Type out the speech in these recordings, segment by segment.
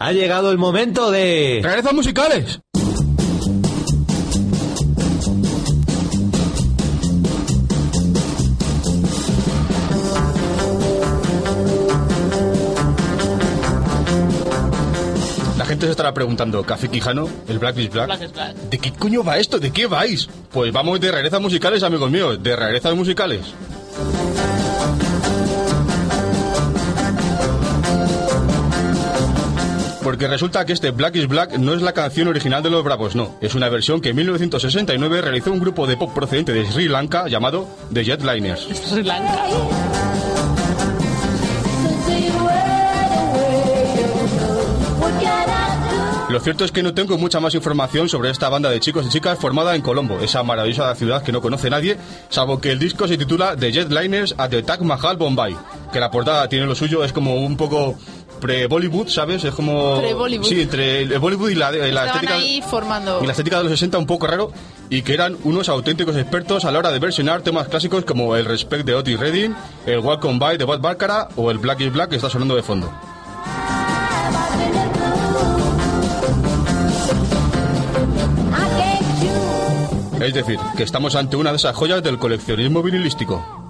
Ha llegado el momento de... ¡Regresos musicales! La gente se estará preguntando, ¿Café Quijano? ¿El Black is Black? Black is Black. ¿De qué coño va esto? ¿De qué vais? Pues vamos de rarezas musicales, amigos míos, de rarezas musicales. Porque resulta que este Black is Black no es la canción original de los Bravos, no. Es una versión que en 1969 realizó un grupo de pop procedente de Sri Lanka llamado The Jetliners. Sri Lanka. Lo cierto es que no tengo mucha más información sobre esta banda de chicos y chicas formada en Colombo, esa maravillosa ciudad que no conoce nadie, salvo que el disco se titula The Jetliners at the Taj Mahal Bombay, que la portada tiene lo suyo, es como un poco pre-Bollywood, ¿sabes? Es como... Pre-Bollywood. Sí, entre el Bollywood y la, estética... ahí formando. Y la estética de los 60 un poco raro y que eran unos auténticos expertos a la hora de versionar temas clásicos como el Respect de Otis Redding, el Welcome By de Bob Barcara o el Black is Black que está sonando de fondo. Es decir, que estamos ante una de esas joyas del coleccionismo vinilístico.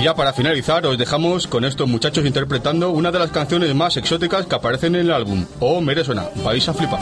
Y ya para finalizar, os dejamos con estos muchachos interpretando una de las canciones más exóticas que aparecen en el álbum. Oh, mere suena, vais a flipar.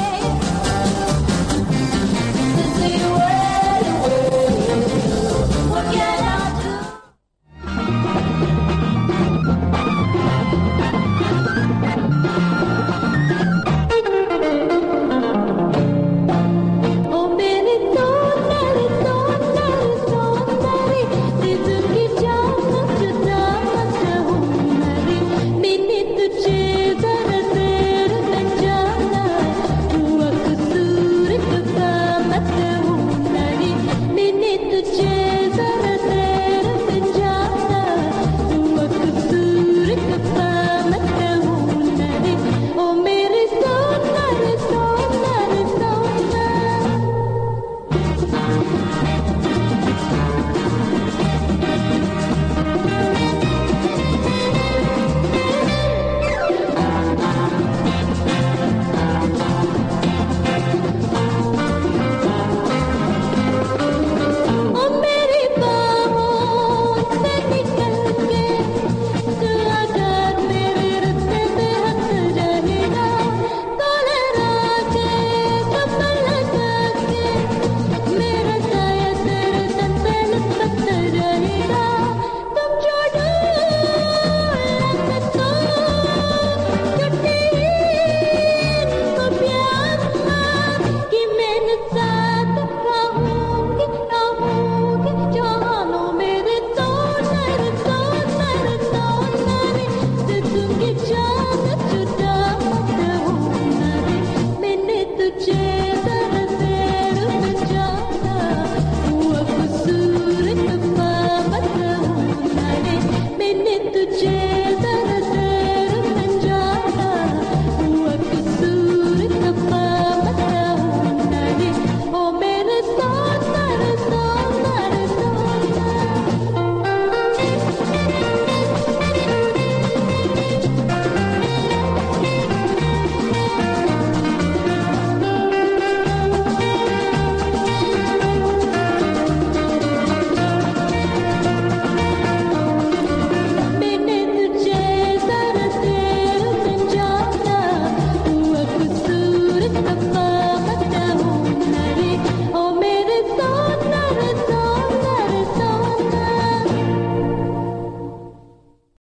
Yeah.